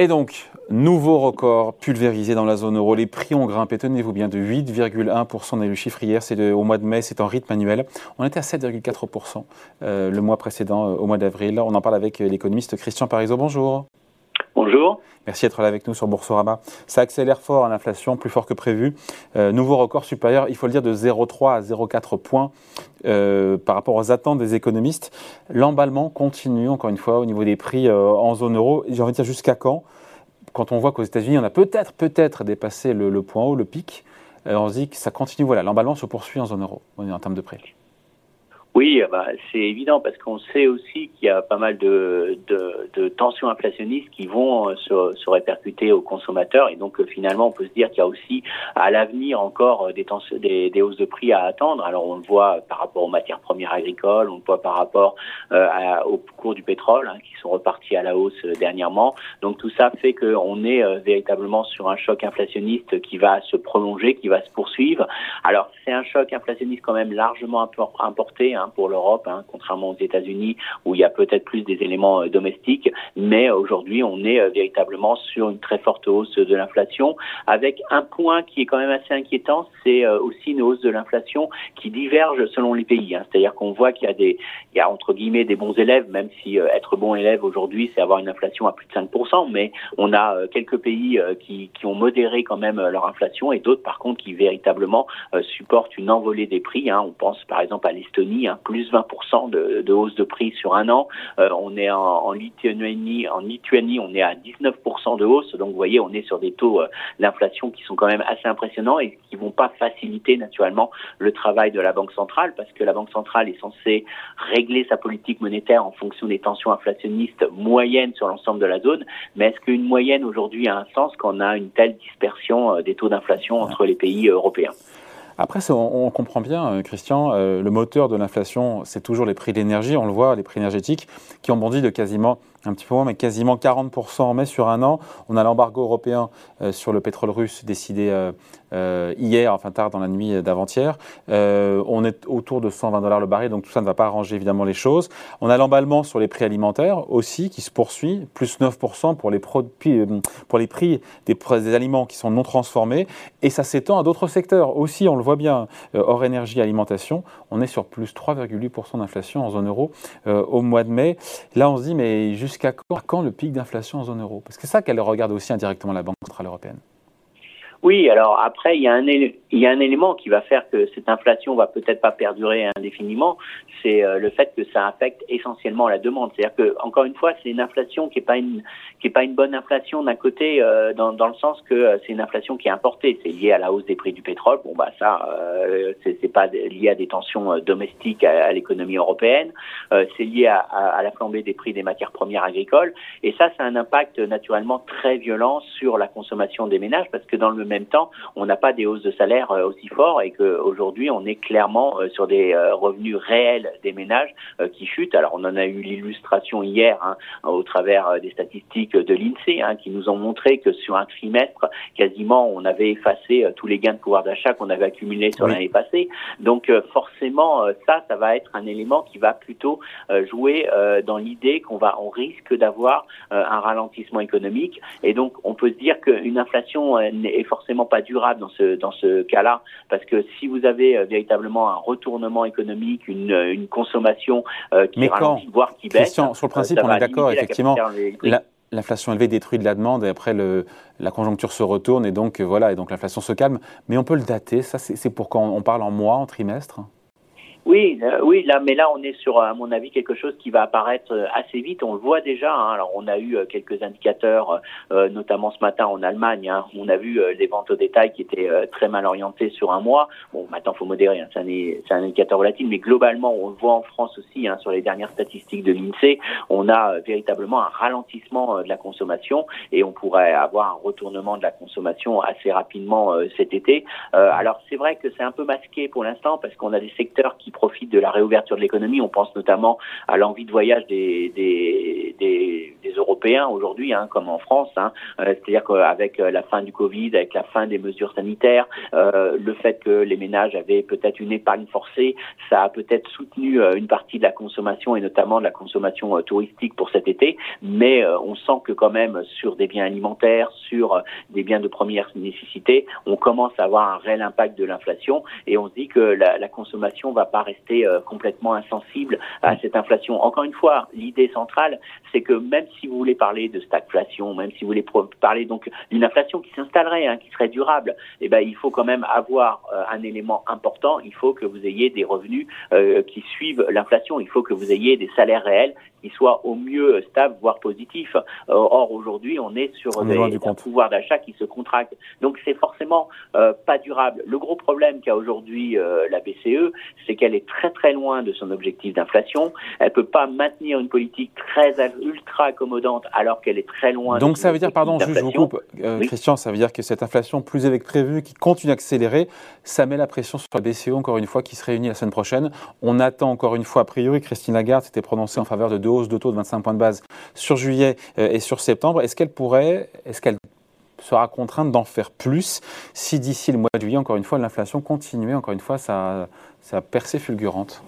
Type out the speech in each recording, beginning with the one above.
Et donc, nouveau record pulvérisé dans la zone euro. Les prix ont grimpé, tenez-vous bien, de 8,1%. On a eu le chiffre hier, c'est au mois de mai, c'est en rythme annuel. On était à 7,4% euh, le mois précédent, euh, au mois d'avril. On en parle avec l'économiste Christian Parizeau. Bonjour. Bonjour. Merci d'être là avec nous sur Boursorama. Ça accélère fort l'inflation, plus fort que prévu. Euh, nouveau record supérieur, il faut le dire, de 0,3 à 0,4 points par rapport aux attentes des économistes. L'emballement continue, encore une fois, au niveau des prix en zone euro. J'ai envie de dire jusqu'à quand? Quand on voit qu'aux États-Unis, on a peut-être, peut-être dépassé le, point haut, le pic, euh, on se dit que ça continue. Voilà, l'emballement se poursuit en zone euro, en termes de prix. Oui, bah, c'est évident parce qu'on sait aussi qu'il y a pas mal de, de, de tensions inflationnistes qui vont euh, se, se, répercuter aux consommateurs et donc euh, finalement on peut se dire qu'il y a aussi à l'avenir encore euh, des, des, des, hausses de prix à attendre. Alors on le voit par rapport aux matières premières agricoles, on le voit par rapport au cours du pétrole hein, qui sont repartis à la hausse dernièrement. Donc tout ça fait qu'on est véritablement sur un choc inflationniste qui va se prolonger, qui va se poursuivre. Alors c'est un choc inflationniste quand même largement importé. Hein, Hein, pour l'Europe, hein, contrairement aux États-Unis où il y a peut-être plus des éléments euh, domestiques. Mais aujourd'hui, on est euh, véritablement sur une très forte hausse de l'inflation, avec un point qui est quand même assez inquiétant, c'est euh, aussi une hausse de l'inflation qui diverge selon les pays. Hein. C'est-à-dire qu'on voit qu'il y a des, il y a entre guillemets des bons élèves, même si être bon élève aujourd'hui, c'est avoir une inflation à plus de 5%, mais on a quelques pays qui ont modéré quand même leur inflation et d'autres par contre qui véritablement supportent une envolée des prix. On pense par exemple à l'Estonie plus 20% de, de, hausse de prix sur un an. Euh, on est en, en, Lituanie, en Lituanie, on est à 19% de hausse. Donc vous voyez, on est sur des taux euh, d'inflation qui sont quand même assez impressionnants et qui vont pas faciliter naturellement le travail de la Banque centrale parce que la Banque centrale est censée régler sa politique monétaire en fonction des tensions inflationnistes moyennes sur l'ensemble de la zone. Mais est-ce qu'une moyenne aujourd'hui a un sens quand on a une telle dispersion euh, des taux d'inflation entre les pays européens? Après, on, comprend bien, euh, Christian, euh, le moteur de l'inflation, c'est toujours les prix d'énergie. On le voit, les prix énergétiques qui ont bondi de quasiment un petit peu moins, mais quasiment 40% en mai sur un an. On a l'embargo européen euh, sur le pétrole russe décidé euh, euh, hier, enfin tard dans la nuit d'avant-hier. on est autour de 120 dollars le baril, donc tout ça ne va pas arranger évidemment les choses. On a l'emballement sur les prix alimentaires aussi qui se poursuit, plus 9% pour les, prix des, des, aliments qui sont non transformés. Et ça s'étend à d'autres secteurs aussi, on le voit bien, hors énergie, alimentation. On est sur plus 3,8% d'inflation en zone euro au mois de mai. Là, on se dit, mais juste jusqu'à quand, le pic d'inflation en zone euro? Parce que c'est ça qu'elle regarde aussi indirectement la Banque centrale européenne. Oui, alors après, il y, a un élément qui va faire que cette inflation va peut-être pas perdurer indéfiniment, c'est euh, le fait que ça affecte essentiellement la demande. C'est-à-dire que, encore une fois, c'est une inflation qui est pas une qui est pas une bonne inflation d'un côté, euh, dans, dans le sens que euh, c'est une inflation qui est importée. C'est lié à la hausse des prix du pétrole. Bon, bah ça, euh, c'est pas lié à des tensions domestiques à, l'économie européenne. c'est lié à, la flambée des prix des matières premières agricoles. Et ça, a un impact naturellement très violent sur la consommation des ménages, parce que dans le même temps, on n'a pas des hausses de salaire euh, aussi fortes et qu'aujourd'hui, on est clairement euh, sur des euh, revenus réels des ménages qui chutent. Alors, on en a eu l'illustration hier hein, au travers des statistiques de l'INSEE hein, qui nous ont montré que sur un trimestre, quasiment, on avait effacé tous les gains de pouvoir d'achat qu'on avait accumulés sur l'année passée. Donc, forcément, ça, ça va être un élément qui va plutôt jouer dans l'idée qu'on va, on risque d'avoir un ralentissement économique. Et donc, on peut se dire qu'une inflation est forcément forcément pas durable dans ce dans ce cas-là, parce que si vous avez euh, véritablement un retournement économique, une, une consommation euh, qui ralentit, voire qui baisse, sur le principe, on est d'accord, effectivement. L'inflation élevée détruit de la demande et après le, la conjoncture se retourne et donc voilà et donc l'inflation se calme. Mais on peut le dater. Ça, c'est pour quand on parle en mois, en trimestre? Oui, euh, oui, là, mais là, on est sur, à mon avis, quelque chose qui va apparaître euh, assez vite. On le voit déjà. Hein. Alors, on a eu euh, quelques indicateurs, notamment ce matin en Allemagne. Hein. On a vu les ventes au détail qui étaient très mal orientées sur un mois. Bon, maintenant, faut modérer. Hein. C'est un, un, indicateur volatile, mais globalement, on le voit en France aussi. Hein, sur les dernières statistiques de l'Insee, on a véritablement un ralentissement de la consommation et on pourrait avoir un retournement de la consommation assez rapidement cet été. alors, c'est vrai que c'est un peu masqué pour l'instant parce qu'on a des secteurs qui qui profitent de la réouverture de l'économie. On pense notamment à l'envie de voyage des, des, des, Européens aujourd'hui, hein, comme en France. Hein. C'est-à-dire qu'avec la fin du Covid, avec la fin des mesures sanitaires, le fait que les ménages avaient peut-être une épargne forcée, ça a peut-être soutenu une partie de la consommation et notamment de la consommation touristique pour cet été. Mais on sent que quand même sur des biens alimentaires, sur des biens de première nécessité, on commence à avoir un réel impact de l'inflation et on se dit que la, la consommation va pas rester euh, complètement insensible à cette inflation. Encore une fois, l'idée centrale, c'est que même si vous voulez parler de stagflation, même si vous voulez parler donc d'une inflation qui s'installerait, hein, qui serait durable, eh ben il faut quand même avoir euh, un élément important. Il faut que vous ayez des revenus euh, qui suivent l'inflation. Il faut que vous ayez des salaires réels qui soient au mieux stables, voire positifs. or aujourd'hui, on est sur des, un pouvoir d'achat qui se contracte. Donc c'est forcément euh, pas durable. Le gros problème qu'a aujourd'hui euh, la BCE, c'est qu'elle est très très loin de son objectif d'inflation. Elle peut pas maintenir une politique très ultra accommodante alors qu'elle est très loin. Donc ça veut dire, pardon, juste je vous coupe, euh, Christian, ça veut dire que cette inflation plus élevée que prévu, qui continue d'accélérer, ça met la pression sur la BCE encore une fois qui se réunit la semaine prochaine. On attend encore une fois, a priori, Christine Lagarde s'était prononcée en faveur de deux hausses de taux de 25 points de base sur juillet et sur septembre. Est-ce qu'elle pourrait, est-ce qu'elle sera contrainte d'en faire plus si d'ici le mois de juillet, encore une fois, l'inflation continuait, encore une fois, sa percée fulgurante?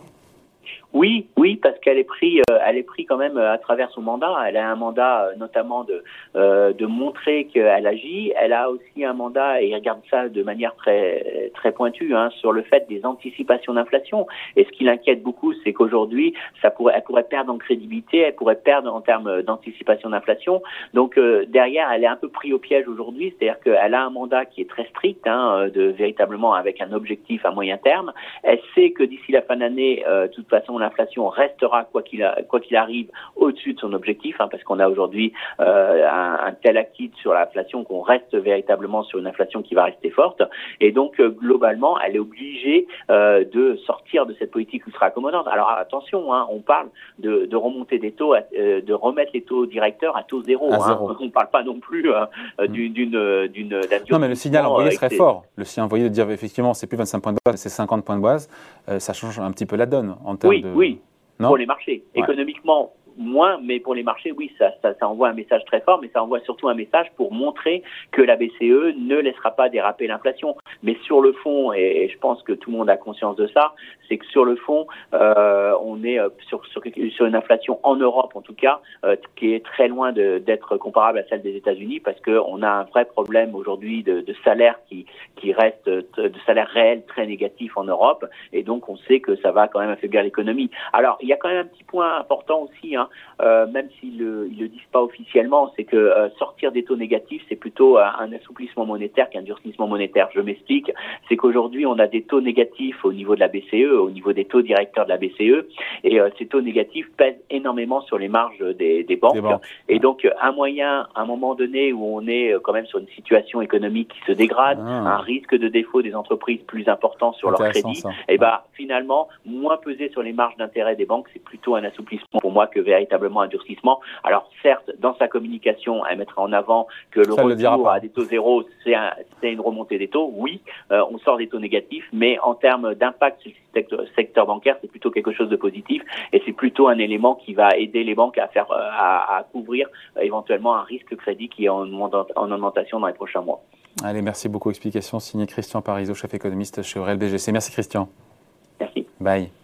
Oui, oui, parce qu'elle est pris, euh, elle est pris quand même euh, à travers son mandat. Elle a un mandat euh, notamment de de montrer qu'elle agit. Elle a aussi un mandat et regarde ça de manière très très pointue hein, sur le fait des anticipations d'inflation. Et ce qui l'inquiète beaucoup, c'est qu'aujourd'hui, ça pourrait, elle pourrait perdre en crédibilité, elle pourrait perdre en termes d'anticipation d'inflation. Donc derrière, elle est un peu pris au piège aujourd'hui, c'est-à-dire qu'elle a un mandat qui est très strict, hein, de véritablement avec un objectif à moyen terme. Elle sait que d'ici la fin d'année, de toute façon l'inflation restera, quoi qu'il arrive, au-dessus de son objectif, hein, parce qu'on a aujourd'hui euh, un, tel acquis sur l'inflation qu'on reste véritablement sur une inflation qui va rester forte. Et donc, euh, globalement, elle est obligée euh, de sortir de cette politique ultra accommodante. Alors, attention, hein, on parle de, de, remonter des taux, de remettre les taux directeurs à taux zéro. Hein. On ne parle pas non plus mm. d'une d'une Non, mais le signal envoyé serait fort. Le signal envoyé de dire effectivement, c'est plus 25 points de base, c'est 50 points de base, ça change un petit peu la donne en termes de oui, pour les marchés. Économiquement, moins, mais pour les marchés, oui, ça, ça, ça, envoie un message très fort, mais ça envoie surtout un message pour montrer que la BCE ne laissera pas déraper l'inflation. Mais sur le fond, et, je pense que tout le monde a conscience de ça, c'est que sur le fond, euh, on est euh, sur, sur, sur, une inflation en Europe, en tout cas, euh, qui est très loin d'être comparable à celle des États-Unis, parce qu'on a un vrai problème aujourd'hui de, de, salaire qui, qui reste, de salaire réel très négatif en Europe, et donc on sait que ça va quand même affaiblir l'économie. Alors, il y a quand même un petit point important aussi, hein, Hein, euh, même s'ils le, le disent pas officiellement, c'est que euh, sortir des taux négatifs, c'est plutôt un assouplissement monétaire qu'un durcissement monétaire. Je m'explique, c'est qu'aujourd'hui, on a des taux négatifs au niveau de la BCE, au niveau des taux directeurs de la BCE, et euh, ces taux négatifs pèsent énormément sur les marges des, des, banques. Et donc, un moyen, à un moment donné où on est quand même sur une situation économique qui se dégrade, ah. un risque de défaut des entreprises plus important sur leur crédit, et eh ben finalement, moins peser sur les marges d'intérêt des banques, c'est plutôt un assouplissement pour moi que véritablement un durcissement. Alors certes, dans sa communication, elle mettra en avant que le retour à des taux zéro, c'est une remontée des taux. Oui, euh, on sort des taux négatifs, mais en termes d'impact sur le secteur, bancaire, c'est plutôt quelque chose de positif et c'est plutôt un élément qui va aider les banques à faire euh, à, couvrir euh, éventuellement un risque crédit qui est en, en augmentation dans les prochains mois. Allez, merci beaucoup. Explication signée Christian Parizeau, chef économiste chez Aurel BGC. Merci Christian. Merci. Bye.